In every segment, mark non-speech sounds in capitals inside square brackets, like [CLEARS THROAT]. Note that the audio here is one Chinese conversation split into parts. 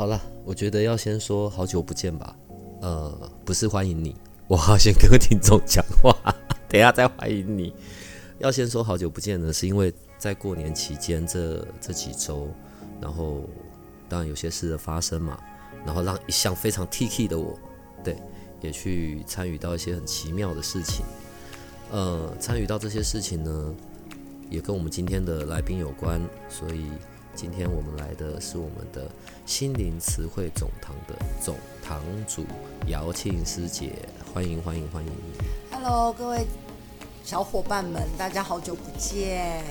好了，我觉得要先说好久不见吧。呃，不是欢迎你，[LAUGHS] 我好先跟听众讲话，[LAUGHS] 等一下再欢迎你。要先说好久不见呢，是因为在过年期间这这几周，然后当然有些事的发生嘛，然后让一向非常 T K 的我，对，也去参与到一些很奇妙的事情。呃，参与到这些事情呢，也跟我们今天的来宾有关，所以。今天我们来的是我们的心灵词汇总堂的总堂主姚庆师姐，欢迎欢迎欢迎！Hello，各位小伙伴们，大家好久不见。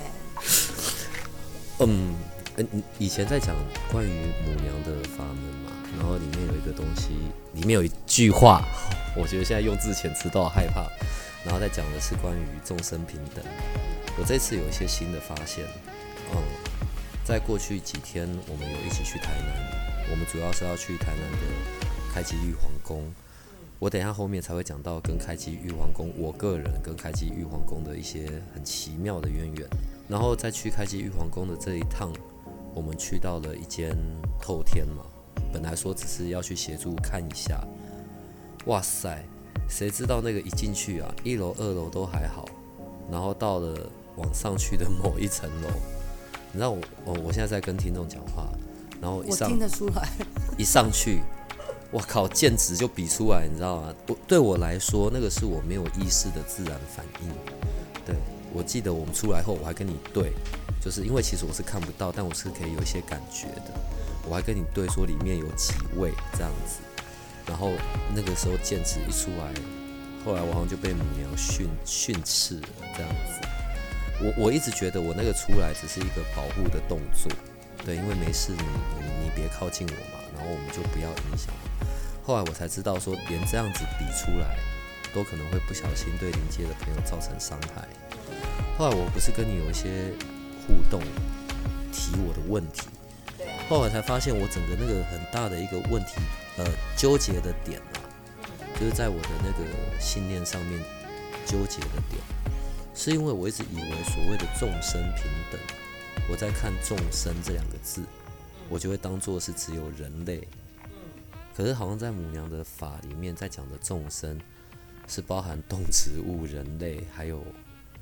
嗯，以前在讲关于母娘的法门嘛，然后里面有一个东西，里面有一句话，我觉得现在用字遣词都好害怕。然后在讲的是关于众生平等。我这次有一些新的发现，嗯。在过去几天，我们有一起去台南。我们主要是要去台南的开基玉皇宫。我等一下后面才会讲到跟开基玉皇宫，我个人跟开基玉皇宫的一些很奇妙的渊源。然后在去开基玉皇宫的这一趟，我们去到了一间透天嘛。本来说只是要去协助看一下，哇塞，谁知道那个一进去啊，一楼、二楼都还好，然后到了往上去的某一层楼。你知道我我我现在在跟听众讲话，然后一上听得出来，[LAUGHS] 一上去，我靠，剑指就比出来，你知道吗？我对我来说，那个是我没有意识的自然反应。对，我记得我们出来后，我还跟你对，就是因为其实我是看不到，但我是可以有一些感觉的。我还跟你对说里面有几位这样子，然后那个时候剑指一出来，后来我好像就被母娘训训斥了这样子。我我一直觉得我那个出来只是一个保护的动作，对，因为没事你你你别靠近我嘛，然后我们就不要影响。后来我才知道说，连这样子比出来，都可能会不小心对临界的朋友造成伤害。后来我不是跟你有一些互动，提我的问题，后来才发现我整个那个很大的一个问题，呃，纠结的点啊，就是在我的那个信念上面纠结的点。是因为我一直以为所谓的众生平等，我在看众生这两个字，我就会当做是只有人类。可是好像在母娘的法里面，在讲的众生是包含动植物、人类，还有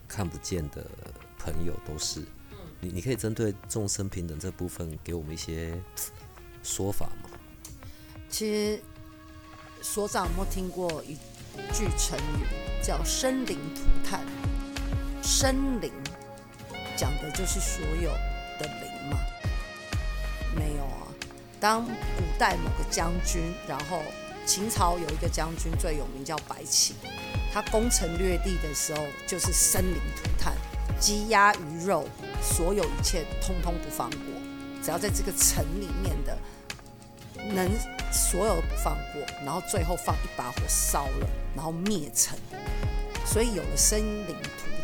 看不见的朋友都是。你你可以针对众生平等这部分给我们一些说法吗？其实所长有没有听过一句成语叫“生灵涂炭”？生灵讲的就是所有的灵嘛？没有啊。当古代某个将军，然后秦朝有一个将军最有名叫白起，他攻城略地的时候就是生灵涂炭，鸡鸭鱼肉，所有一切通通不放过，只要在这个城里面的能所有不放过，然后最后放一把火烧了，然后灭城，所以有了生灵。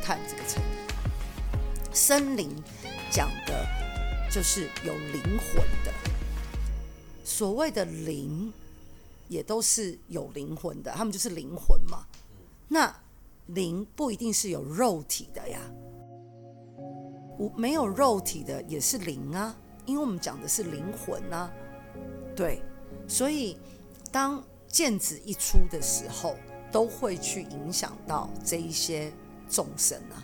看这个成语，生灵讲的就是有灵魂的。所谓的灵，也都是有灵魂的，他们就是灵魂嘛。那灵不一定是有肉体的呀，无没有肉体的也是灵啊，因为我们讲的是灵魂啊。对，所以当剑指一出的时候，都会去影响到这一些。众生啊，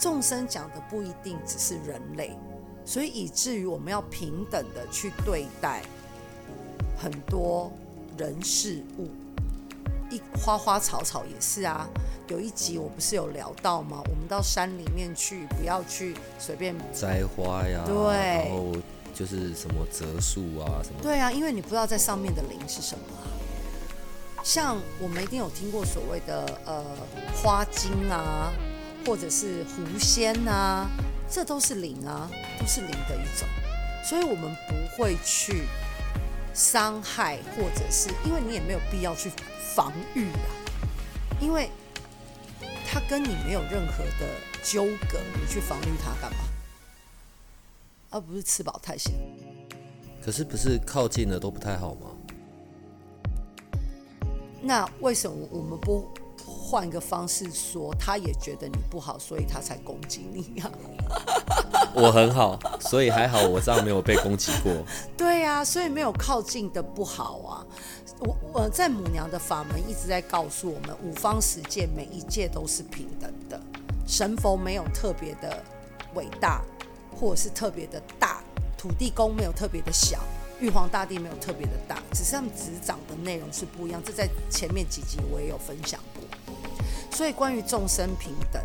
众生讲的不一定只是人类，所以以至于我们要平等的去对待很多人事物，一花花草草也是啊。有一集我不是有聊到吗？我们到山里面去，不要去随便摘花呀，对，然后就是什么折树啊什么。对啊，因为你不知道在上面的灵是什么啊。像我们一定有听过所谓的呃花精啊，或者是狐仙啊，这都是灵啊，都是灵的一种。所以我们不会去伤害，或者是因为你也没有必要去防御啊，因为他跟你没有任何的纠葛，你去防御他干嘛？而不是吃饱太闲。可是不是靠近了都不太好吗？那为什么我们不？换一个方式说，他也觉得你不好，所以他才攻击你呀、啊。[LAUGHS] 我很好，所以还好，我这样没有被攻击过。[LAUGHS] 对呀、啊，所以没有靠近的不好啊。我我在母娘的法门一直在告诉我们，五方十界每一界都是平等的，神佛没有特别的伟大，或者是特别的大，土地公没有特别的小。玉皇大帝没有特别的大，只是他们执掌的内容是不一样。这在前面几集我也有分享过。所以关于众生平等，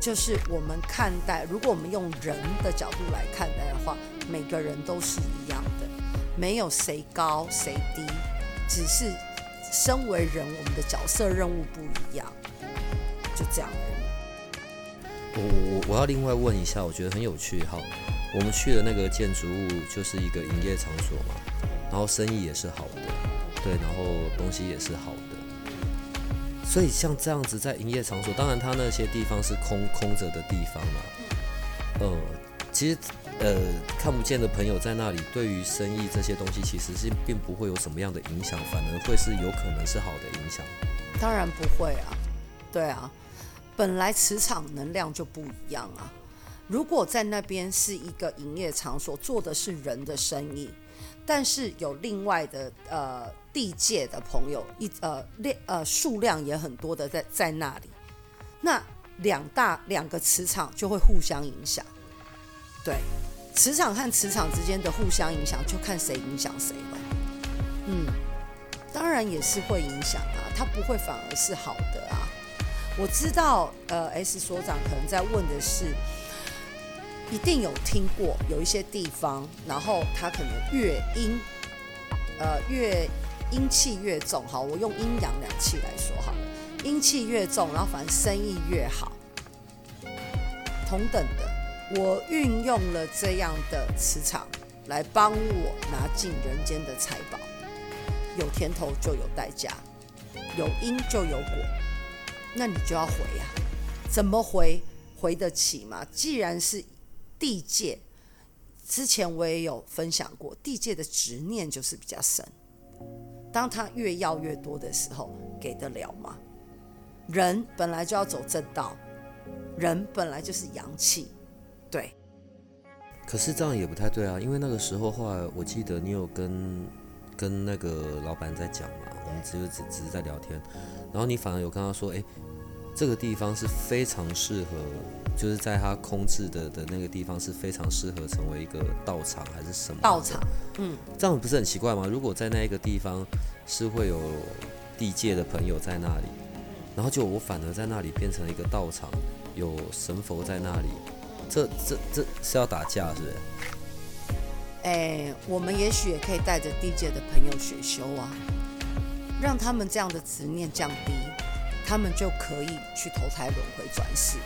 就是我们看待，如果我们用人的角度来看待的话，每个人都是一样的，没有谁高谁低，只是身为人，我们的角色任务不一样，就这样而已。我我我要另外问一下，我觉得很有趣哈。我们去的那个建筑物就是一个营业场所嘛，然后生意也是好的，对，然后东西也是好的，所以像这样子在营业场所，当然它那些地方是空空着的地方嘛，呃，其实呃看不见的朋友在那里，对于生意这些东西其实是并不会有什么样的影响，反而会是有可能是好的影响。当然不会啊，对啊，本来磁场能量就不一样啊。如果在那边是一个营业场所，做的是人的生意，但是有另外的呃地界的朋友一呃量呃数量也很多的在在那里，那两大两个磁场就会互相影响。对，磁场和磁场之间的互相影响，就看谁影响谁了。嗯，当然也是会影响啊，它不会反而是好的啊。我知道，呃，S 所长可能在问的是。一定有听过有一些地方，然后它可能越阴，呃，越阴气越重。好，我用阴阳两气来说好了，阴气越重，然后反正生意越好。同等的，我运用了这样的磁场来帮我拿进人间的财宝，有甜头就有代价，有因就有果，那你就要回呀、怎么回？回得起吗？既然是。地界之前我也有分享过，地界的执念就是比较深。当他越要越多的时候，给得了吗？人本来就要走正道，人本来就是阳气，对。可是这样也不太对啊，因为那个时候后来我记得你有跟跟那个老板在讲嘛，我们只是只只是在聊天，然后你反而有跟他说，哎，这个地方是非常适合。就是在它空置的的那个地方是非常适合成为一个道场还是什么道场？嗯，这样不是很奇怪吗？如果在那一个地方是会有地界的朋友在那里，然后就我反而在那里变成了一个道场，有神佛在那里，这这这是要打架是不是？哎，我们也许也可以带着地界的朋友学修啊，让他们这样的执念降低，他们就可以去投胎轮回转世。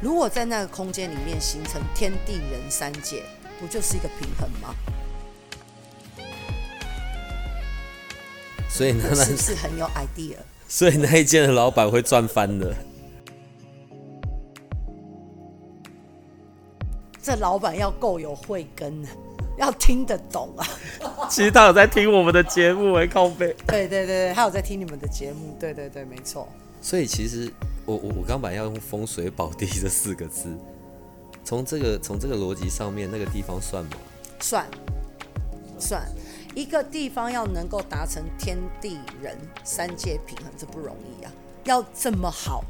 如果在那个空间里面形成天地人三界，不就是一个平衡吗？所以那是不是很有 idea？所以那一间的老板会赚翻的。这老板要够有慧根，要听得懂啊。[LAUGHS] 其实他有在听我们的节目，哎，靠背。对对对对，他有在听你们的节目，对对对，没错。所以其实。我我我刚本来要用风水宝地这四个字，从这个从这个逻辑上面，那个地方算吗？算，算，一个地方要能够达成天地人三界平衡，这不容易啊！要这么好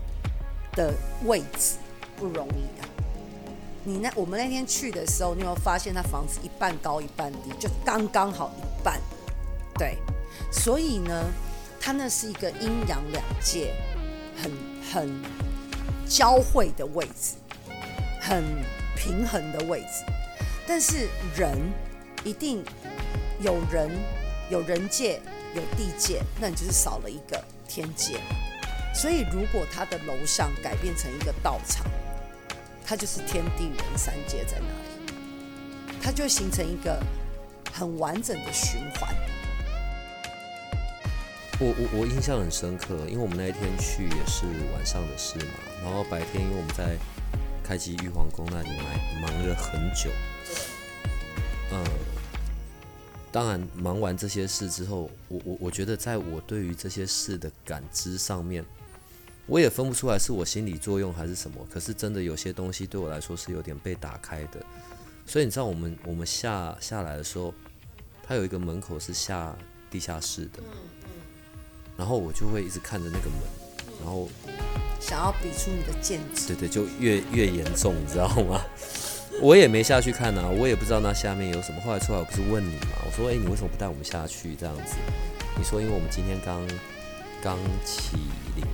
的位置不容易啊！你那我们那天去的时候，你有发现他房子一半高一半低，就刚刚好一半？对，所以呢，它那是一个阴阳两界很。很交汇的位置，很平衡的位置，但是人一定有人有人界有地界，那你就是少了一个天界。所以如果他的楼上改变成一个道场，他就是天地人三界在那里。它就形成一个很完整的循环。我我我印象很深刻，因为我们那一天去也是晚上的事嘛，然后白天因为我们在开基玉皇宫那里忙忙了很久，嗯，当然忙完这些事之后，我我我觉得在我对于这些事的感知上面，我也分不出来是我心理作用还是什么，可是真的有些东西对我来说是有点被打开的，所以你知道我们我们下下来的时候，它有一个门口是下地下室的。然后我就会一直看着那个门，然后想要比出你的剑指。对对，就越越严重，你知道吗？[LAUGHS] 我也没下去看啊，我也不知道那下面有什么。后来出来，我不是问你嘛？我说：“哎，你为什么不带我们下去？这样子？”你说：“因为我们今天刚刚起灵，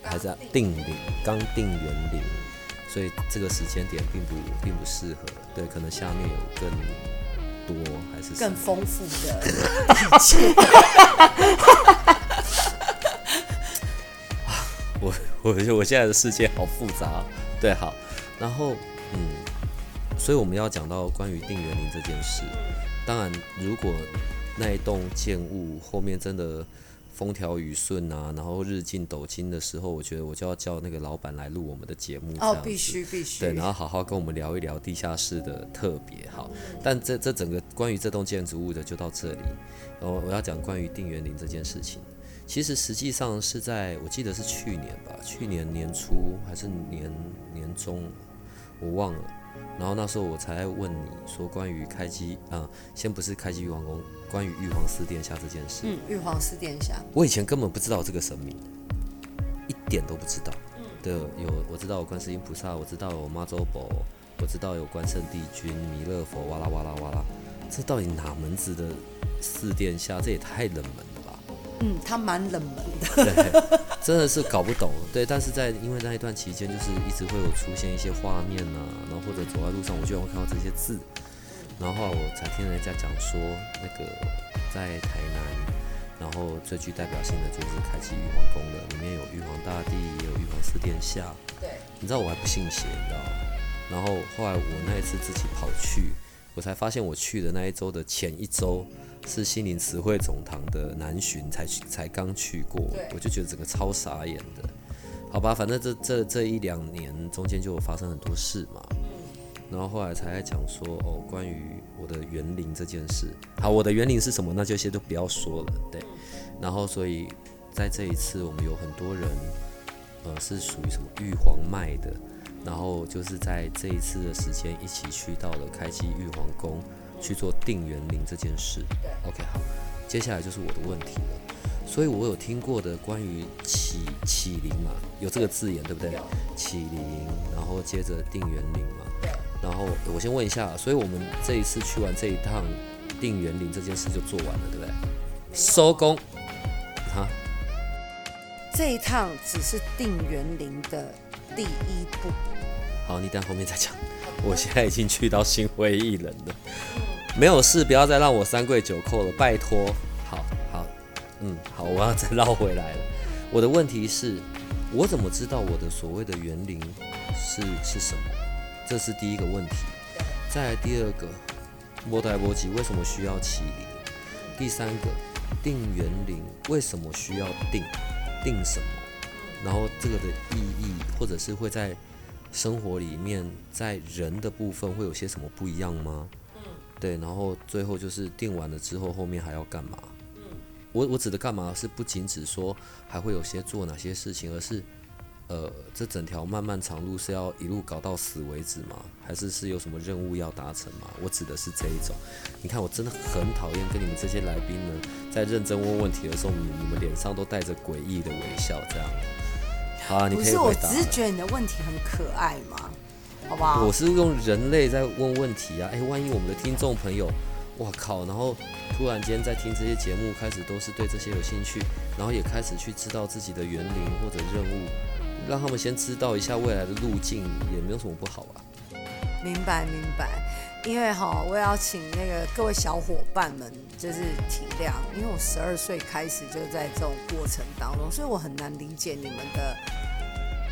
还在定灵，刚定元灵，所以这个时间点并不并不适合。对，可能下面有更多还是更丰富的。” [LAUGHS] 我 [LAUGHS] 我觉得我现在的世界好复杂，对，好，然后嗯，所以我们要讲到关于定园林这件事。当然，如果那一栋建物后面真的风调雨顺啊，然后日进斗金的时候，我觉得我就要叫那个老板来录我们的节目。哦，必须必须。对，然后好好跟我们聊一聊地下室的特别。好，但这这整个关于这栋建筑物的就到这里。然后我要讲关于定园林这件事情。其实实际上是在我记得是去年吧，去年年初还是年年中，我忘了。然后那时候我才问你说关于开机啊、呃，先不是开机玉皇宫，关于玉皇四殿下这件事。嗯，玉皇四殿下，我以前根本不知道这个神明，一点都不知道。嗯，对，有我知道有观世音菩萨，我知道有妈祖婆，我知道有关圣帝君、弥勒佛，哇啦哇啦哇啦，这到底哪门子的四殿下？这也太冷门了。嗯，他蛮冷门的，对，真的是搞不懂。对，但是在因为那一段期间，就是一直会有出现一些画面呐、啊，然后或者走在路上，我居然会看到这些字，然后我才听人家讲说，那个在台南，然后最具代表性的就是开启玉皇宫的，里面有玉皇大帝，也有玉皇四殿下。对，你知道我还不信邪，你知道吗？然后后来我那一次自己跑去，我才发现我去的那一周的前一周。是心灵词汇总堂的南巡才去，才刚去过，我就觉得整个超傻眼的。好吧，反正这这这一两年中间就有发生很多事嘛，然后后来才在讲说哦，关于我的园林这件事。好，我的园林是什么？那这些都不要说了，对。然后所以在这一次，我们有很多人，呃，是属于什么玉皇脉的，然后就是在这一次的时间一起去到了开启玉皇宫。去做定园林这件事。，OK，好，接下来就是我的问题了。所以我有听过的关于起起灵嘛，有这个字眼对不对？起灵，然后接着定园林嘛。然后我先问一下，所以我们这一次去完这一趟定园林这件事就做完了，对不对？收工。哈。这一趟只是定园林的第一步。好，你等后面再讲。我现在已经去到心灰意冷了，没有事，不要再让我三跪九叩了，拜托。好好，嗯，好，我要再 [LAUGHS] 绕回来了。我的问题是，我怎么知道我的所谓的园林是是什么？这是第一个问题。再来第二个，摩代波吉为什么需要麒麟？第三个，定园林为什么需要定？定什么？然后这个的意义，或者是会在。生活里面，在人的部分会有些什么不一样吗？嗯，对，然后最后就是定完了之后，后面还要干嘛？嗯，我我指的干嘛是不仅只说还会有些做哪些事情，而是，呃，这整条漫漫长路是要一路搞到死为止吗？还是是有什么任务要达成吗？我指的是这一种。你看，我真的很讨厌跟你们这些来宾呢，在认真问问题的时候，你你们脸上都带着诡异的微笑，这样。好啊，你。不是，我只是觉得你的问题很可爱嘛，好不好？我是用人类在问问题啊，哎，万一我们的听众朋友，哇靠，然后突然间在听这些节目，开始都是对这些有兴趣，然后也开始去知道自己的园林或者任务，让他们先知道一下未来的路径，也没有什么不好啊？明白，明白。因为哈，我也要请那个各位小伙伴们就是体谅，因为我十二岁开始就在这种过程当中，所以我很难理解你们的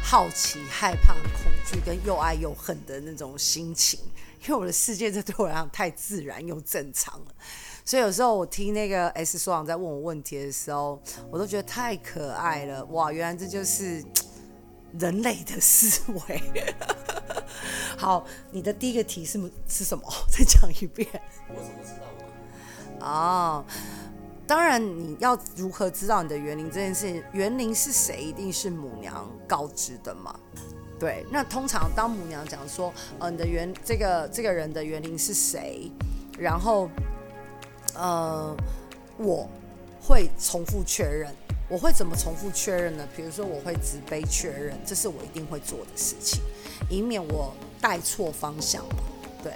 好奇、害怕、恐惧跟又爱又恨的那种心情。因为我的世界这对我来讲太自然又正常了。[LAUGHS] 所以有时候我听那个 S 所长在问我问题的时候，我都觉得太可爱了。哇，原来这就是人类的思维。[LAUGHS] 好，你的第一个题是是什么？[LAUGHS] 再讲一遍。我怎么知道？哦，当然你要如何知道你的园林这件事？园林是谁？一定是母娘告知的嘛。对，那通常当母娘讲说，呃，你的园这个这个人的园林是谁？然后。呃，我会重复确认。我会怎么重复确认呢？比如说，我会直杯确认，这是我一定会做的事情，以免我带错方向嘛。对，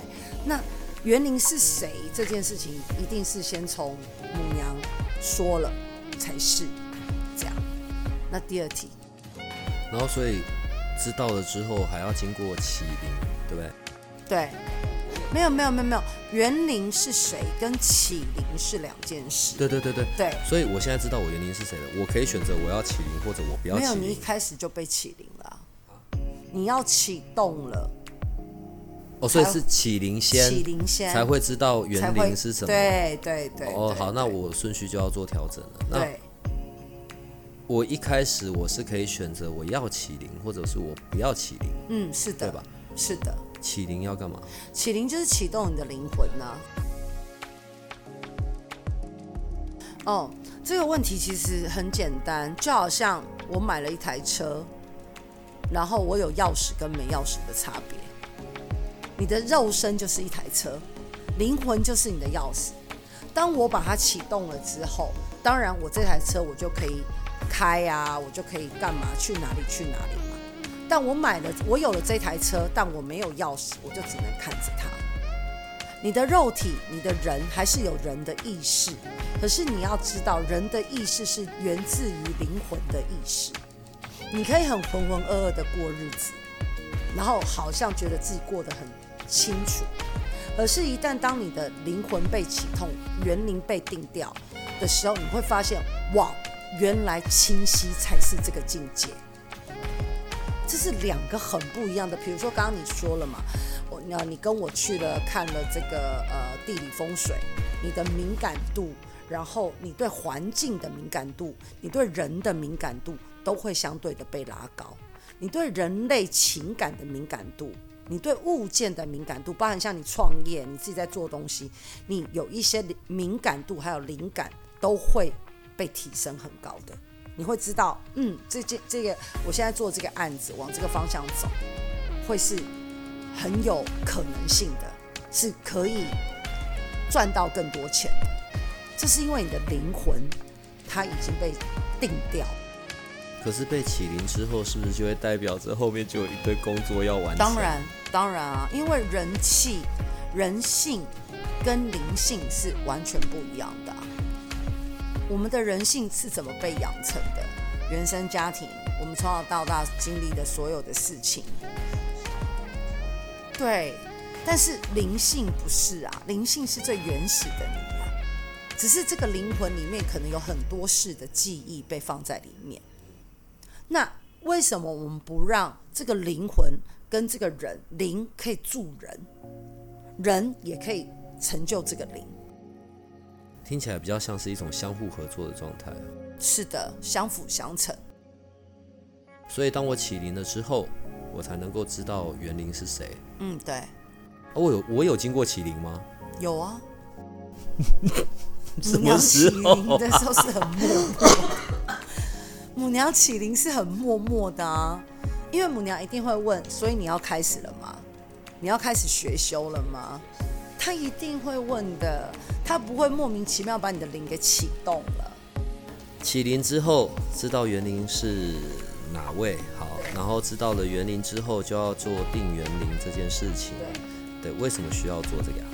那园林是谁这件事情，一定是先从母娘说了才是这样。那第二题，然后所以知道了之后，还要经过麒麟，对不对？对。没有没有没有没有，园林是谁跟启灵是两件事。对对对对对，所以我现在知道我园林是谁了，我可以选择我要启灵或者我不要。没有，你一开始就被启灵了，啊，你要启动了。哦，所以是启灵先，启灵先才会知道园林是什么。对对对。哦，好，那我顺序就要做调整了。对。那我一开始我是可以选择我要启灵，或者是我不要启灵。嗯，是的，对吧？是的。启灵要干嘛？启灵就是启动你的灵魂呐、哦，这个问题其实很简单，就好像我买了一台车，然后我有钥匙跟没钥匙的差别。你的肉身就是一台车，灵魂就是你的钥匙。当我把它启动了之后，当然我这台车我就可以开啊，我就可以干嘛，去哪里去哪里。但我买了，我有了这台车，但我没有钥匙，我就只能看着它。你的肉体，你的人还是有人的意识，可是你要知道，人的意识是源自于灵魂的意识。你可以很浑浑噩噩的过日子，然后好像觉得自己过得很清楚，可是，一旦当你的灵魂被启动，园林被定调的时候，你会发现，哇，原来清晰才是这个境界。这是两个很不一样的，比如说刚刚你说了嘛，我那你跟我去了看了这个呃地理风水，你的敏感度，然后你对环境的敏感度，你对人的敏感度都会相对的被拉高，你对人类情感的敏感度，你对物件的敏感度，包含像你创业，你自己在做东西，你有一些敏感度还有灵感都会被提升很高的。你会知道，嗯，这这这个，我现在做这个案子往这个方向走，会是很有可能性的，是可以赚到更多钱的。这是因为你的灵魂它已经被定掉。可是被启灵之后，是不是就会代表着后面就有一堆工作要完成？当然，当然啊，因为人气、人性跟灵性是完全不一样的啊。我们的人性是怎么被养成的？原生家庭，我们从小到大经历的所有的事情，对。但是灵性不是啊，灵性是最原始的你啊。只是这个灵魂里面可能有很多事的记忆被放在里面。那为什么我们不让这个灵魂跟这个人灵可以助人，人也可以成就这个灵？听起来比较像是一种相互合作的状态。是的，相辅相成。所以当我起灵了之后，我才能够知道园林是谁。嗯，对。我有我有经过启灵吗？有啊。[LAUGHS] 什么时候？母娘启灵的时候是很默默。母娘起灵是很默默的啊，因为母娘一定会问，所以你要开始了吗？你要开始学修了吗？他一定会问的，他不会莫名其妙把你的灵给启动了。启灵之后，知道园林是哪位，好，然后知道了园林之后，就要做定园林这件事情。对，对，为什么需要做这个呀？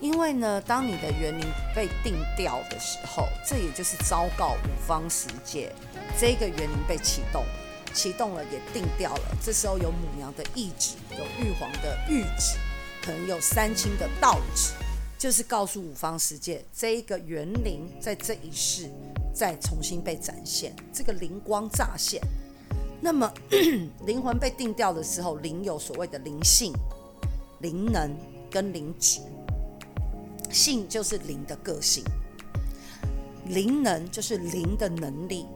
因为呢，当你的园林被定掉的时候，这也就是昭告五方十界，这个园林被启动了，启动了也定掉了。这时候有母娘的意旨，有玉皇的谕旨。可能有三清的道旨，就是告诉五方世界，这一个园灵在这一世再重新被展现，这个灵光乍现。那么 [CLEARS THROAT] 灵魂被定调的时候，灵有所谓的灵性、灵能、跟灵质，性就是灵的个性，灵能就是灵的能力，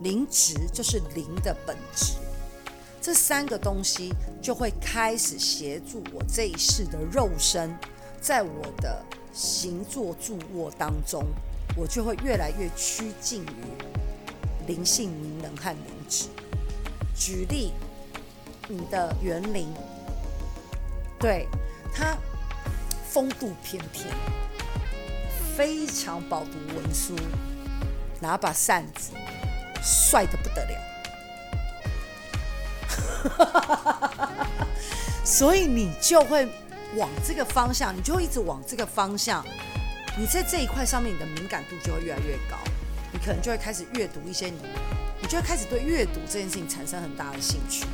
灵质就是灵的本质。这三个东西就会开始协助我这一世的肉身，在我的行坐住卧当中，我就会越来越趋近于灵性、灵能和灵质。举例，你的园林，对，它风度翩翩，非常饱读文书，拿把扇子，帅得不得了。[LAUGHS] 所以你就会往这个方向，你就一直往这个方向。你在这一块上面，你的敏感度就会越来越高。你可能就会开始阅读一些你，你就会开始对阅读这件事情产生很大的兴趣。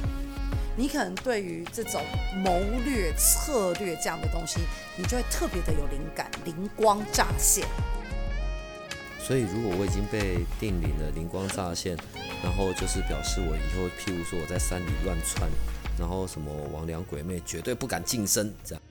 你可能对于这种谋略、策略这样的东西，你就会特别的有灵感，灵光乍现。所以，如果我已经被定灵了，灵光乍现。然后就是表示我以后，譬如说我在山里乱窜，然后什么魍魎鬼魅绝对不敢近身，这样。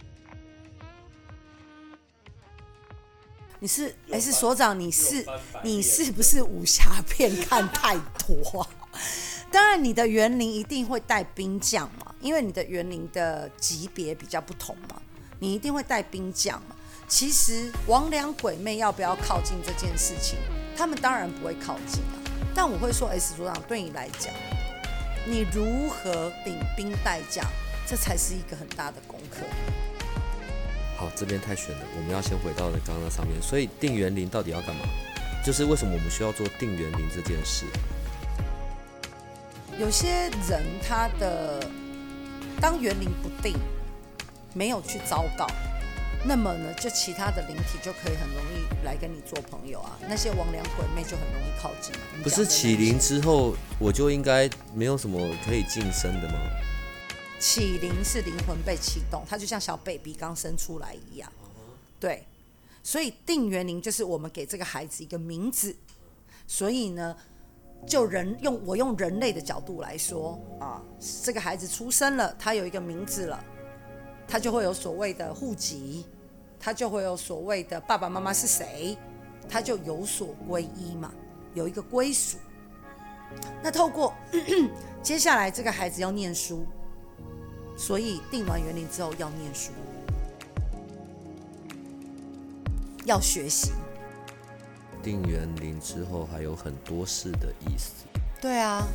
你是 S 所长，你是你是不是武侠片看太多啊？[LAUGHS] 当然，你的园林一定会带兵将嘛，因为你的园林的级别比较不同嘛，你一定会带兵将嘛。其实魍魎鬼魅要不要靠近这件事情，他们当然不会靠近啊。但我会说，S 组长对你来讲，你如何领兵带将，这才是一个很大的功课。好，这边太悬了，我们要先回到刚刚那上面。所以定园林到底要干嘛？就是为什么我们需要做定园林这件事？有些人他的当园林不定，没有去昭告。那么呢，就其他的灵体就可以很容易来跟你做朋友啊，那些魍魎鬼魅就很容易靠近。不是起灵之后，我就应该没有什么可以晋升的吗？起灵是灵魂被启动，它就像小 baby 刚生出来一样。对，所以定元灵就是我们给这个孩子一个名字。所以呢，就人用我用人类的角度来说啊，这个孩子出生了，他有一个名字了，他就会有所谓的户籍。他就会有所谓的爸爸妈妈是谁，他就有所归依嘛，有一个归属。那透过 [CLEARS THROAT] 接下来这个孩子要念书，所以定完园林之后要念书，要学习。定园灵之后还有很多事的意思。对啊，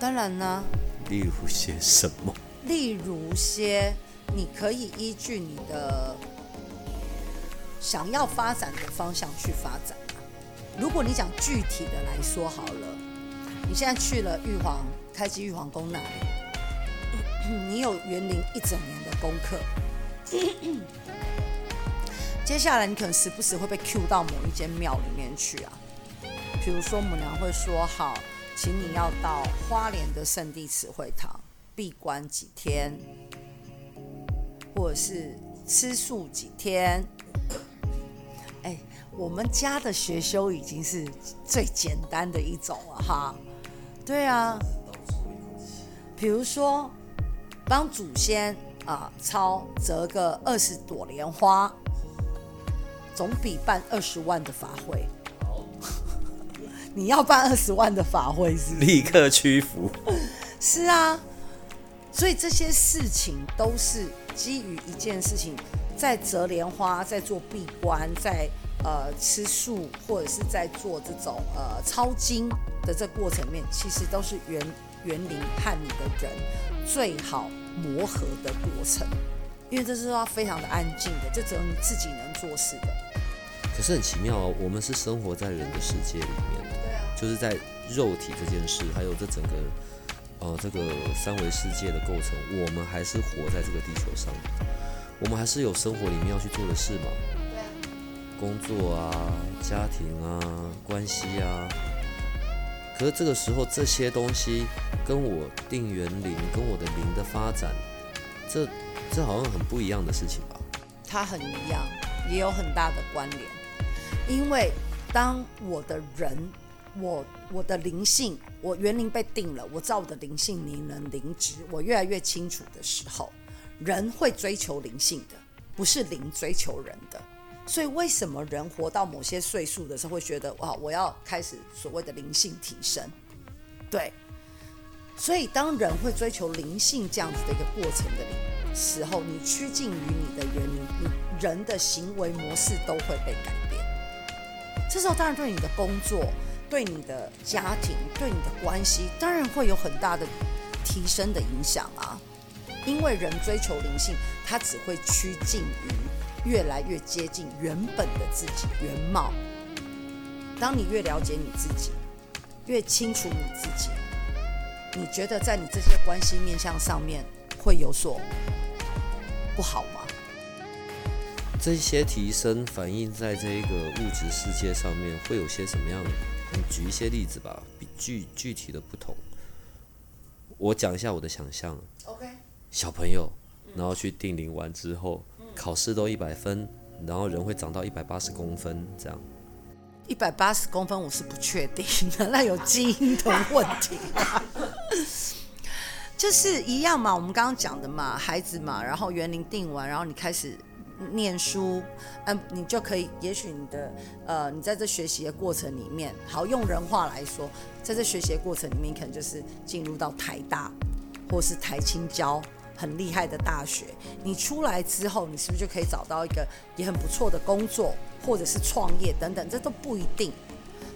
当然呢。例如些什么？例如些，你可以依据你的。想要发展的方向去发展。如果你讲具体的来说好了，你现在去了玉皇开基玉皇宫那里，[COUGHS] 你有园林一整年的功课。[COUGHS] 接下来你可能时不时会被 Q 到某一间庙里面去啊，比如说母娘会说好，请你要到花莲的圣地慈惠堂闭关几天，或者是吃素几天。哎，我们家的学修已经是最简单的一种了哈。对啊，比如说帮祖先啊抄折个二十朵莲花，总比办二十万的法会。[LAUGHS] 你要办二十万的法会是是？立刻屈服。是啊，所以这些事情都是基于一件事情。在折莲花，在做闭关，在呃吃素，或者是在做这种呃抄经的这过程里面，其实都是园园林和你的人最好磨合的过程，因为这是要非常的安静的，这只有你自己能做事的。可是很奇妙哦，我们是生活在人的世界里面，对啊，就是在肉体这件事，还有这整个呃这个三维世界的构成，我们还是活在这个地球上。我们还是有生活里面要去做的事嘛，工作啊，家庭啊，关系啊。可是这个时候，这些东西跟我定园灵，跟我的灵的发展，这这好像很不一样的事情吧？它很一样，也有很大的关联。因为当我的人，我我的灵性，我园灵被定了，我知道我的灵性、灵能、灵质，我越来越清楚的时候。人会追求灵性的，不是灵追求人的。所以为什么人活到某些岁数的时候会觉得哇，我要开始所谓的灵性提升？对。所以当人会追求灵性这样子的一个过程的时候，你趋近于你的原灵，你人的行为模式都会被改变。这时候当然对你的工作、对你的家庭、对你的关系，当然会有很大的提升的影响啊。因为人追求灵性，他只会趋近于越来越接近原本的自己原貌。当你越了解你自己，越清楚你自己，你觉得在你这些关系面向上面会有所不好吗？这些提升反映在这一个物质世界上面，会有些什么样的？你举一些例子吧，比具具体的不同。我讲一下我的想象。OK。小朋友，然后去定龄完之后，考试都一百分，然后人会长到一百八十公分，这样。一百八十公分我是不确定的，那有基因的问题。[LAUGHS] 就是一样嘛，我们刚刚讲的嘛，孩子嘛，然后园林定完，然后你开始念书，嗯，你就可以，也许你的呃，你在这学习的过程里面，好用人话来说，在这学习的过程里面，可能就是进入到台大，或是台清交。很厉害的大学，你出来之后，你是不是就可以找到一个也很不错的工作，或者是创业等等？这都不一定。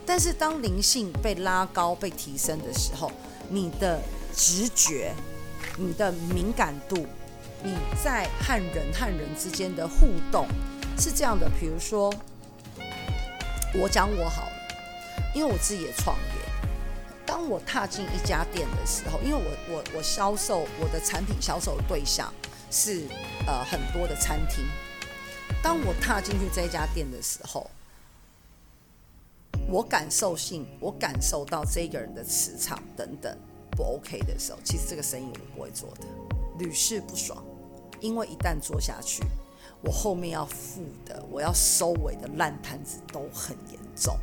但是当灵性被拉高、被提升的时候，你的直觉、你的敏感度、你在和人和人之间的互动是这样的。比如说，我讲我好了，因为我自己也创业。当我踏进一家店的时候，因为我我我销售我的产品销售对象是呃很多的餐厅。当我踏进去这家店的时候，我感受性，我感受到这个人的磁场等等不 OK 的时候，其实这个生意我不会做的，屡试不爽。因为一旦做下去，我后面要付的，我要收尾的烂摊子都很严重。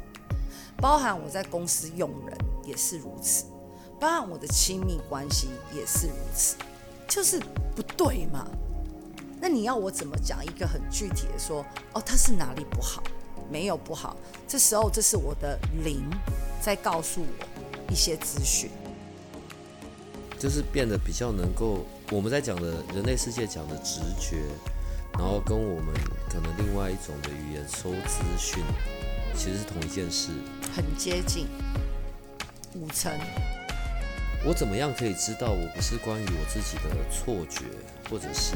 包含我在公司用人也是如此，包含我的亲密关系也是如此，就是不对嘛？那你要我怎么讲一个很具体的说？哦，他是哪里不好？没有不好，这时候这是我的灵在告诉我一些资讯，就是变得比较能够我们在讲的人类世界讲的直觉，然后跟我们可能另外一种的语言收资讯。其实是同一件事，很接近五层。我怎么样可以知道我不是关于我自己的错觉，或者是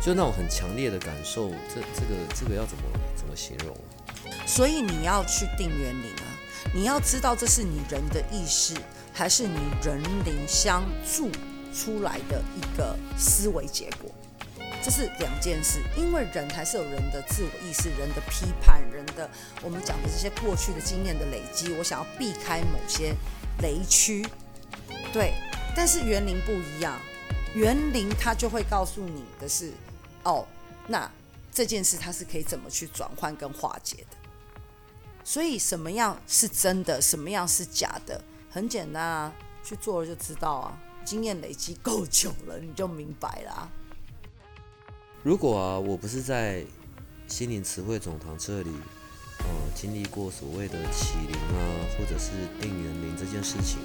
就那种很强烈的感受？这这个这个要怎么怎么形容？所以你要去定园林啊！你要知道这是你人的意识，还是你人灵相助出来的一个思维结果。这是两件事，因为人还是有人的自我意识、人的批判、人的我们讲的这些过去的经验的累积。我想要避开某些雷区，对。但是园林不一样，园林它就会告诉你的是，哦，那这件事它是可以怎么去转换跟化解的。所以什么样是真的，什么样是假的，很简单啊，去做了就知道啊。经验累积够久了，你就明白了啊。如果啊，我不是在心灵词汇总堂这里，呃，经历过所谓的启灵啊，或者是定园灵这件事情，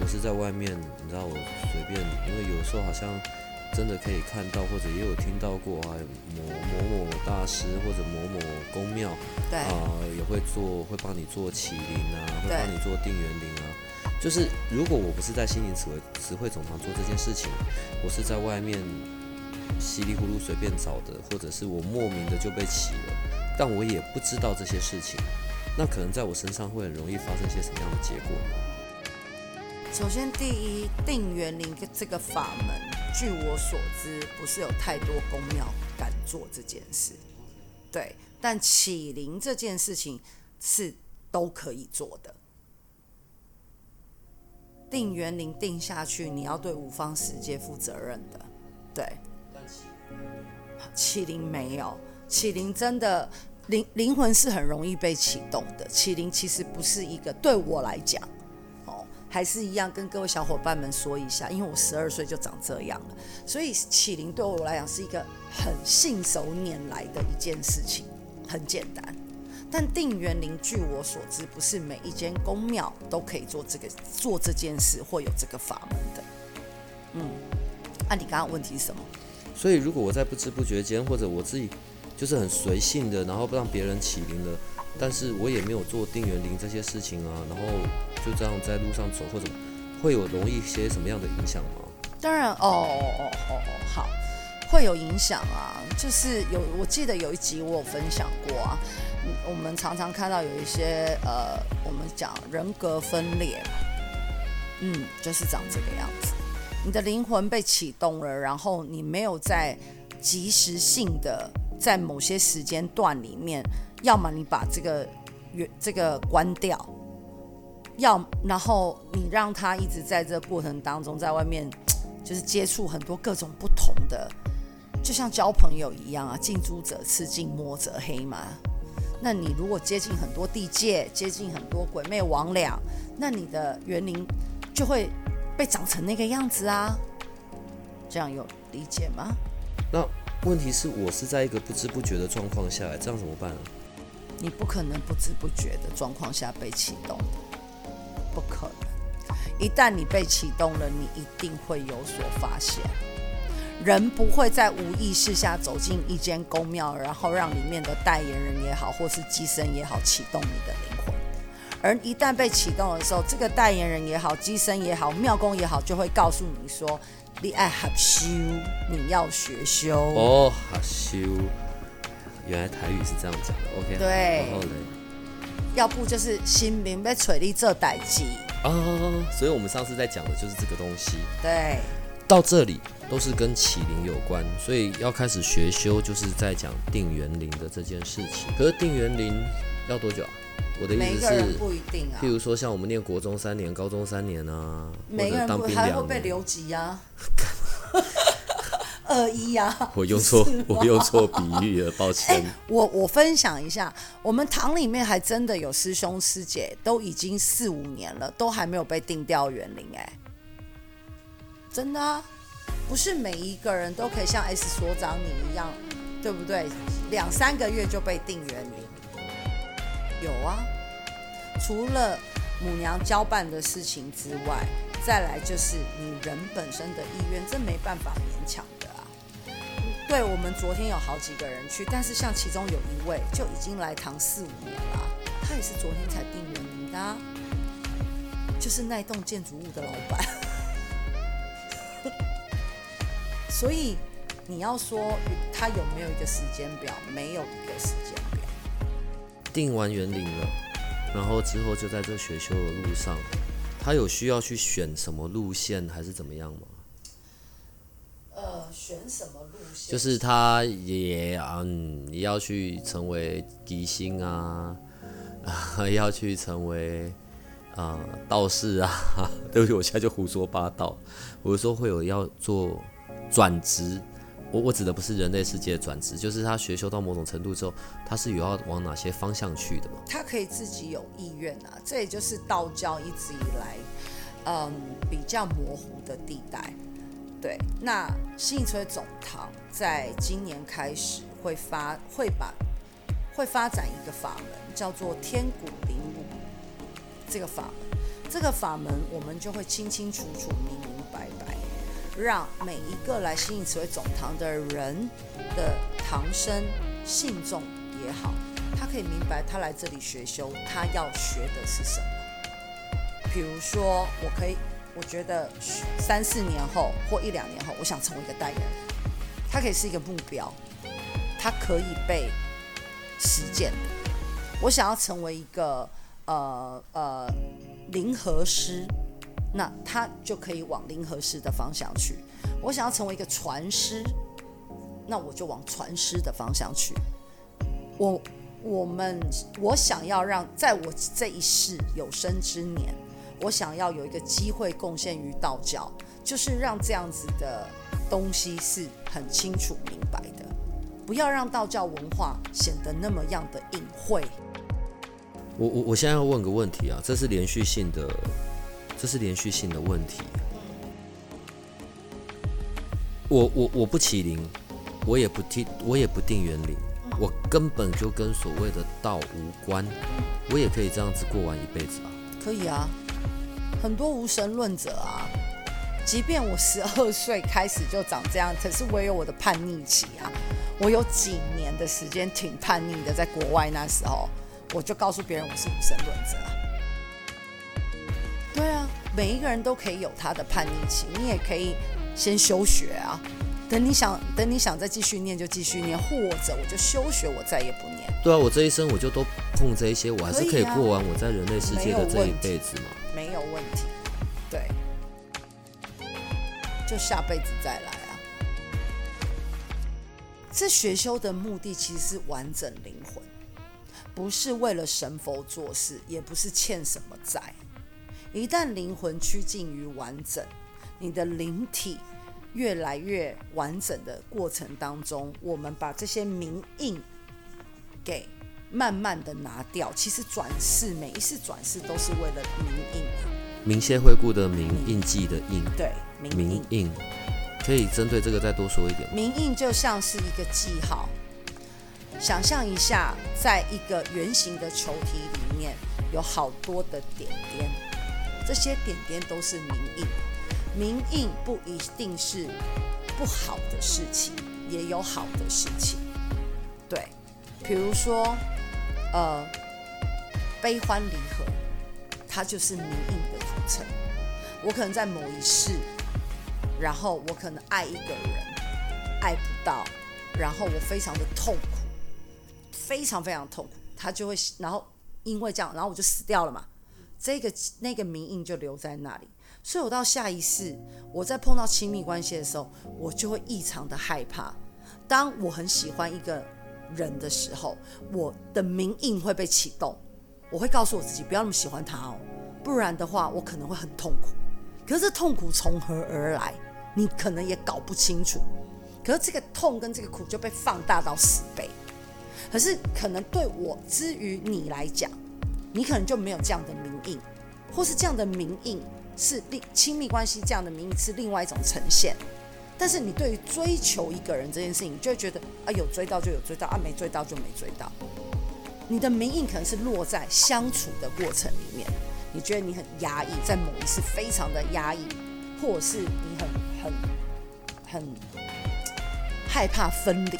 我是在外面，你知道，我随便，因为有时候好像真的可以看到，或者也有听到过啊，某某某大师或者某某宫庙，对啊，也会做，会帮你做启灵啊，会帮你做定元灵啊。就是如果我不是在心灵词汇词汇总堂做这件事情，我是在外面。稀里糊涂随便找的，或者是我莫名的就被启了，但我也不知道这些事情，那可能在我身上会很容易发生些什么样的结果呢？首先，第一，定园灵这个法门，据我所知，不是有太多宫庙敢做这件事，对，但启灵这件事情是都可以做的。定园灵定下去，你要对五方世界负责任的，对。启灵没有，启灵真的灵灵魂是很容易被启动的。启灵其实不是一个对我来讲，哦，还是一样跟各位小伙伴们说一下，因为我十二岁就长这样了，所以起灵对我来讲是一个很信手拈来的一件事情，很简单。但定元灵，据我所知，不是每一间宫庙都可以做这个做这件事或有这个法门的。嗯，那、啊、你刚刚问题是什么？所以如果我在不知不觉间，或者我自己就是很随性的，然后不让别人起灵了，但是我也没有做定元灵这些事情啊，然后就这样在路上走或者会有容易一些什么样的影响吗？当然，哦哦哦哦，好，会有影响啊，就是有，我记得有一集我有分享过啊。我们常常看到有一些呃，我们讲人格分裂，嗯，就是长这个样子。你的灵魂被启动了，然后你没有在及时性的在某些时间段里面，要么你把这个原这个关掉，要然后你让他一直在这过程当中，在外面就是接触很多各种不同的，就像交朋友一样啊，近朱者赤，近墨者黑嘛。那你如果接近很多地界，接近很多鬼魅魍魉，那你的元灵就会被长成那个样子啊。这样有理解吗？那问题是我是在一个不知不觉的状况下来，这样怎么办啊？你不可能不知不觉的状况下被启动，不可能。一旦你被启动了，你一定会有所发现。人不会在无意识下走进一间宫庙，然后让里面的代言人也好，或是机身也好，启动你的灵魂。而一旦被启动的时候，这个代言人也好，机身也好，庙工也好，就会告诉你说：“你爱学修，你要学修。”哦，学修，原来台语是这样讲的。OK，对。然后呢？要不就是新民被锤力这代机啊，所以我们上次在讲的就是这个东西。对。到这里都是跟启灵有关，所以要开始学修，就是在讲定元灵的这件事情。可是定元灵要多久啊？我的意思是，不一定啊。譬如说，像我们念国中三年、高中三年啊，每个人不还会被留级呀？[LAUGHS] 二一呀？我用错，我用错比喻了，抱歉。欸、我我分享一下，我们堂里面还真的有师兄师姐，都已经四五年了，都还没有被定掉元灵哎。真的啊，不是每一个人都可以像 S 所长你一样，对不对？两三个月就被定元灵。有啊，除了母娘交办的事情之外，再来就是你人本身的意愿，这没办法勉强的啊。对，我们昨天有好几个人去，但是像其中有一位就已经来堂四五年了，他也是昨天才定的名的，就是那栋建筑物的老板。[LAUGHS] 所以你要说他有没有一个时间表？没有一个时间。定完园林了，然后之后就在这学修的路上，他有需要去选什么路线还是怎么样吗？呃，选什么路线？就是他也嗯，也要去成为吉星啊，啊，[LAUGHS] 要去成为。啊、呃，道士啊，[LAUGHS] 对不起，我现在就胡说八道。我说会有要做转职，我我指的不是人类世界的转职，就是他学修到某种程度之后，他是有要往哪些方向去的吗？他可以自己有意愿啊，这也就是道教一直以来，嗯，比较模糊的地带。对，那信义总堂在今年开始会发，会把会发展一个法门，叫做天鼓灵舞。这个法门，这个法门，我们就会清清楚楚、明明，让每一个来信义慈惠总堂的人的堂生信众也好，他可以明白他来这里学修，他要学的是什么。比如说，我可以，我觉得三四年后或一两年后，我想成为一个代言人，他可以是一个目标，他可以被实践。我想要成为一个。呃呃，灵和师，那他就可以往灵和师的方向去。我想要成为一个传师，那我就往传师的方向去。我我们我想要让在我这一世有生之年，我想要有一个机会贡献于道教，就是让这样子的东西是很清楚明白的，不要让道教文化显得那么样的隐晦。我我我现在要问个问题啊，这是连续性的这是连续性的问题。我我我不起灵，我也不定，我也不定元灵，我根本就跟所谓的道无关，我也可以这样子过完一辈子啊。可以啊，很多无神论者啊，即便我十二岁开始就长这样，可是我有我的叛逆期啊。我有几年的时间挺叛逆的，在国外那时候，我就告诉别人我是无神论者。对啊，每一个人都可以有他的叛逆期，你也可以先休学啊。等你想，等你想再继续念就继续念，或者我就休学，我再也不念。对啊，我这一生我就都碰这一些，我还是可以过完我在人类世界的这一辈子嘛。没有问题，对，就下辈子再来啊。这学修的目的其实是完整灵魂，不是为了神佛做事，也不是欠什么债。一旦灵魂趋近于完整，你的灵体越来越完整的过程当中，我们把这些名印给慢慢的拿掉。其实转世每一次转世都是为了名印啊，铭谢惠顾的名，印记的印，对，名印。可以针对这个再多说一点。名印就像是一个记号，想象一下，在一个圆形的球体里面有好多的点点，这些点点都是铭印。铭印不一定是不好的事情，也有好的事情。对，比如说，呃，悲欢离合，它就是铭印的组成。我可能在某一世。然后我可能爱一个人，爱不到，然后我非常的痛苦，非常非常痛苦，他就会，然后因为这样，然后我就死掉了嘛，这个那个名印就留在那里，所以我到下一世，我在碰到亲密关系的时候，我就会异常的害怕。当我很喜欢一个人的时候，我的名印会被启动，我会告诉我自己不要那么喜欢他哦，不然的话我可能会很痛苦。可是痛苦从何而来？你可能也搞不清楚，可是这个痛跟这个苦就被放大到十倍。可是可能对我之于你来讲，你可能就没有这样的名印，或是这样的名印是另亲密关系这样的名印是另外一种呈现。但是你对于追求一个人这件事情，就会觉得啊，有追到就有追到啊，没追到就没追到。你的名印可能是落在相处的过程里面，你觉得你很压抑，在某一次非常的压抑，或者是你很。很很害怕分离，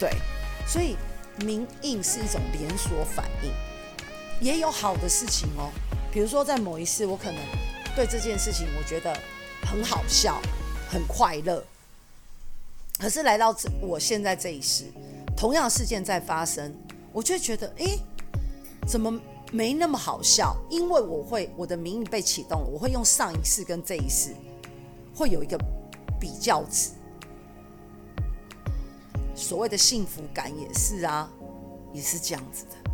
对，所以名印是一种连锁反应，也有好的事情哦。比如说，在某一世，我可能对这件事情我觉得很好笑、很快乐，可是来到这我现在这一世，同样事件在发生，我就觉得，诶，怎么没那么好笑？因为我会我的铭印被启动了，我会用上一世跟这一世。会有一个比较值，所谓的幸福感也是啊，也是这样子的。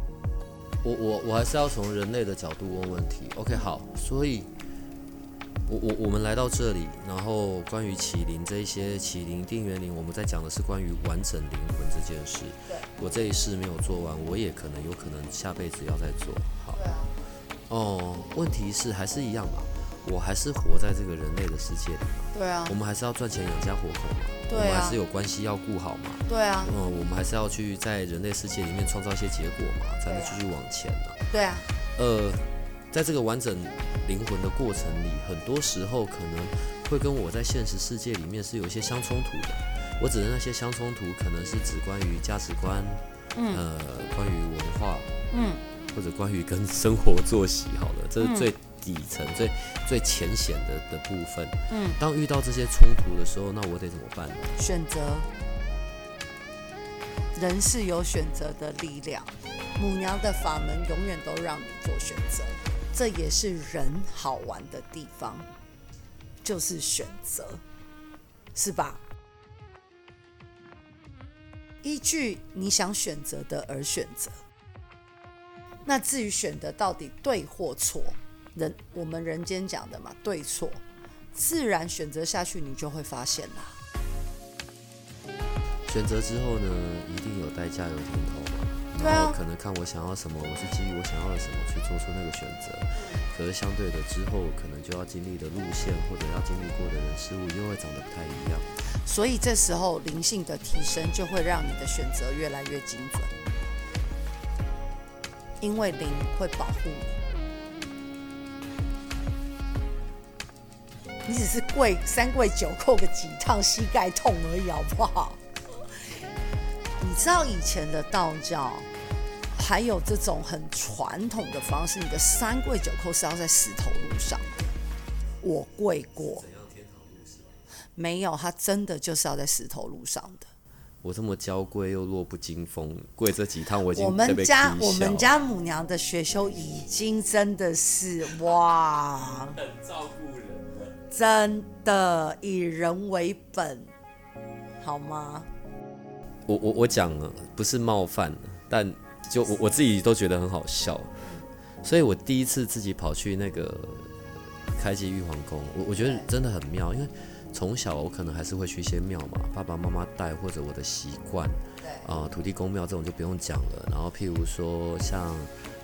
我我我还是要从人类的角度问问题。OK，好，所以我我我们来到这里，然后关于麒麟这一些麒麟定元灵，我们在讲的是关于完整灵魂这件事。对，我这一世没有做完，我也可能有可能下辈子要再做。好。哦，问题是还是一样吧。我还是活在这个人类的世界里嘛？对啊，我们还是要赚钱养家活口嘛？对啊，我们还是有关系要顾好嘛？对啊，嗯，我们还是要去在人类世界里面创造一些结果嘛，才能继续往前嘛。对啊，呃，在这个完整灵魂的过程里，很多时候可能会跟我在现实世界里面是有一些相冲突的。我指的那些相冲突，可能是指关于价值观，嗯，呃，关于文化，嗯，或者关于跟生活作息，好了，这是最。嗯底层最最浅显的的部分，嗯，当遇到这些冲突的时候，那我得怎么办呢？选择，人是有选择的力量，母娘的法门永远都让你做选择，这也是人好玩的地方，就是选择，是吧？依据你想选择的而选择，那至于选择到底对或错？人，我们人间讲的嘛，对错，自然选择下去，你就会发现啦。选择之后呢，一定有代价，有甜头嘛。然后可能看我想要什么，我是基于我想要的什么去做出那个选择。可是相对的之后，可能就要经历的路线或者要经历过的人事物，又会长得不太一样。所以这时候灵性的提升就会让你的选择越来越精准，因为灵会保护你。你只是跪三跪九叩个几趟，膝盖痛而已，好不好？[LAUGHS] 你知道以前的道教还有这种很传统的方式，你的三跪九叩是要在石头路上。我跪过，没有，他真的就是要在石头路上的。我这么娇贵又弱不禁风，跪这几趟我已经。我们家我们家母娘的学修已经真的是哇，很照顾人。真的以人为本，好吗？我我我讲了，不是冒犯，但就我我自己都觉得很好笑，所以我第一次自己跑去那个开机玉皇宫，我我觉得真的很妙，因为从小我可能还是会去一些庙嘛，爸爸妈妈带或者我的习惯，啊、呃，土地公庙这种就不用讲了，然后譬如说像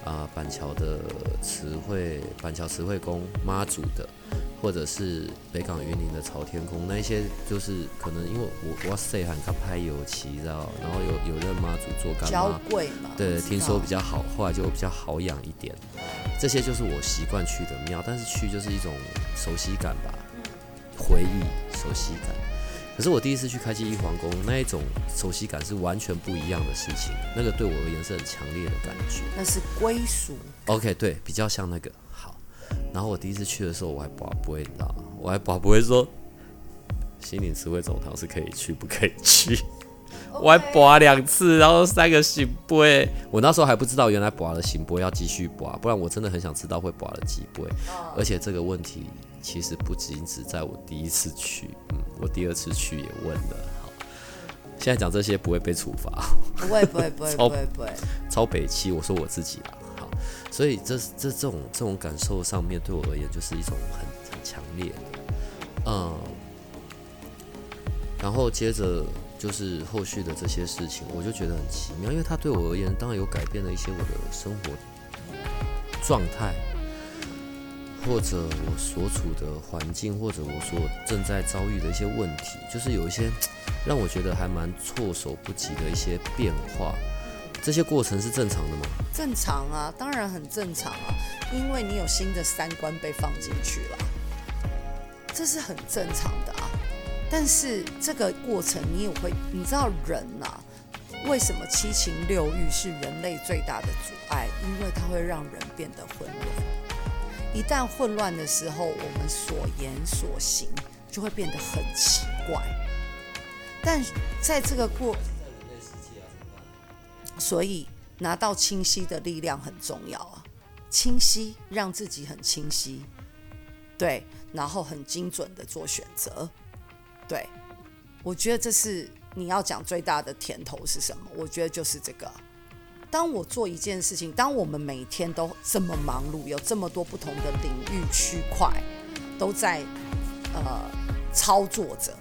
啊、呃、板桥的词汇板桥词汇宫妈祖的。或者是北港云林的朝天宫，那一些就是可能因为我哇塞，很看拍油漆，知道？然后有有任妈祖做干妈，嘛对，听说比较好，后来就比较好养一点。这些就是我习惯去的庙，但是去就是一种熟悉感吧，回忆、熟悉感。可是我第一次去开基玉皇宫，那一种熟悉感是完全不一样的事情，那个对我而言是很强烈的感觉。那是归属。OK，对，比较像那个好。然后我第一次去的时候，我还不会，你知道吗？我还不会说，心灵慈惠总堂是可以去，不可以去。[LAUGHS] [LAUGHS] 我还拔两次，然后三个行杯。我那时候还不知道，原来拔了行波要继续拔，不然我真的很想知道会拔了几杯。Oh. 而且这个问题其实不仅只在我第一次去，嗯，我第二次去也问了。好，现在讲这些不会被处罚，不会，不会，不会，[LAUGHS] 不会，不会。超北七，我说我自己啦。所以这这这种这种感受上面对我而言就是一种很很强烈的，嗯，然后接着就是后续的这些事情，我就觉得很奇妙，因为它对我而言当然有改变了一些我的生活状态，或者我所处的环境，或者我所正在遭遇的一些问题，就是有一些 [TSK] 让我觉得还蛮措手不及的一些变化。这些过程是正常的吗？正常啊，当然很正常啊，因为你有新的三观被放进去了，这是很正常的啊。但是这个过程你也会，你知道人呐、为什么七情六欲是人类最大的阻碍？因为它会让人变得混乱。一旦混乱的时候，我们所言所行就会变得很奇怪。但在这个过所以拿到清晰的力量很重要啊，清晰让自己很清晰，对，然后很精准的做选择，对，我觉得这是你要讲最大的甜头是什么？我觉得就是这个。当我做一件事情，当我们每天都这么忙碌，有这么多不同的领域区块都在呃操作着，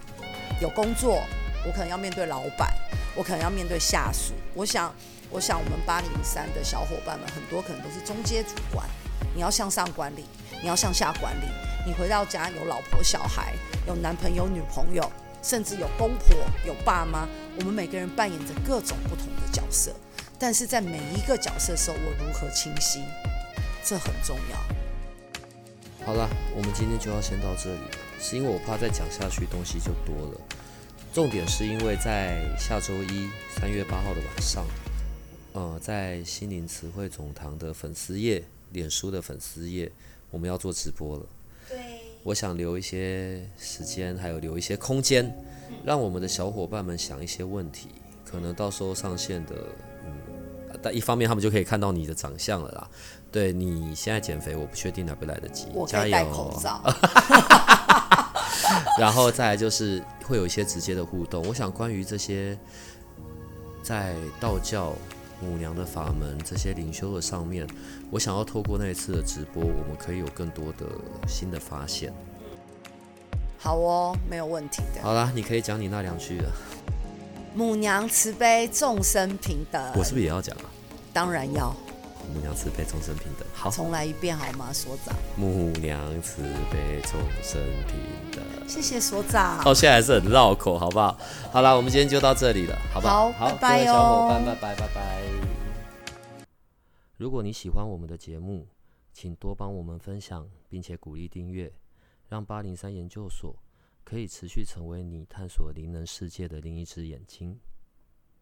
有工作，我可能要面对老板。我可能要面对下属，我想，我想我们八零三的小伙伴们很多可能都是中阶主管，你要向上管理，你要向下管理，你回到家有老婆小孩，有男朋友女朋友，甚至有公婆有爸妈，我们每个人扮演着各种不同的角色，但是在每一个角色的时候，我如何清晰，这很重要。好了，我们今天就要先到这里，是因为我怕再讲下去东西就多了。重点是因为在下周一三月八号的晚上，呃，在心灵词汇总堂的粉丝页、脸书的粉丝页，我们要做直播了。对，我想留一些时间，还有留一些空间，让我们的小伙伴们想一些问题。可能到时候上线的，嗯，但一方面他们就可以看到你的长相了啦。对，你现在减肥，我不确定来不来得及。我可以戴口罩。[LAUGHS] 然后再来就是会有一些直接的互动。我想关于这些在道教母娘的法门、这些灵修的上面，我想要透过那一次的直播，我们可以有更多的新的发现。好哦，没有问题的。好啦，你可以讲你那两句了。母娘慈悲，众生平等。我是不是也要讲啊？当然要。母娘慈悲，众生平等。好，重来一遍好吗，所长？母娘慈悲，众生平等。谢谢所长。到现在还是很绕口，好不好？好了，我们今天就到这里了，好不好？好，拜拜哦，小伙伴，拜拜，拜拜。如果你喜欢我们的节目，请多帮我们分享，并且鼓励订阅，让八零三研究所可以持续成为你探索灵能世界的另一只眼睛。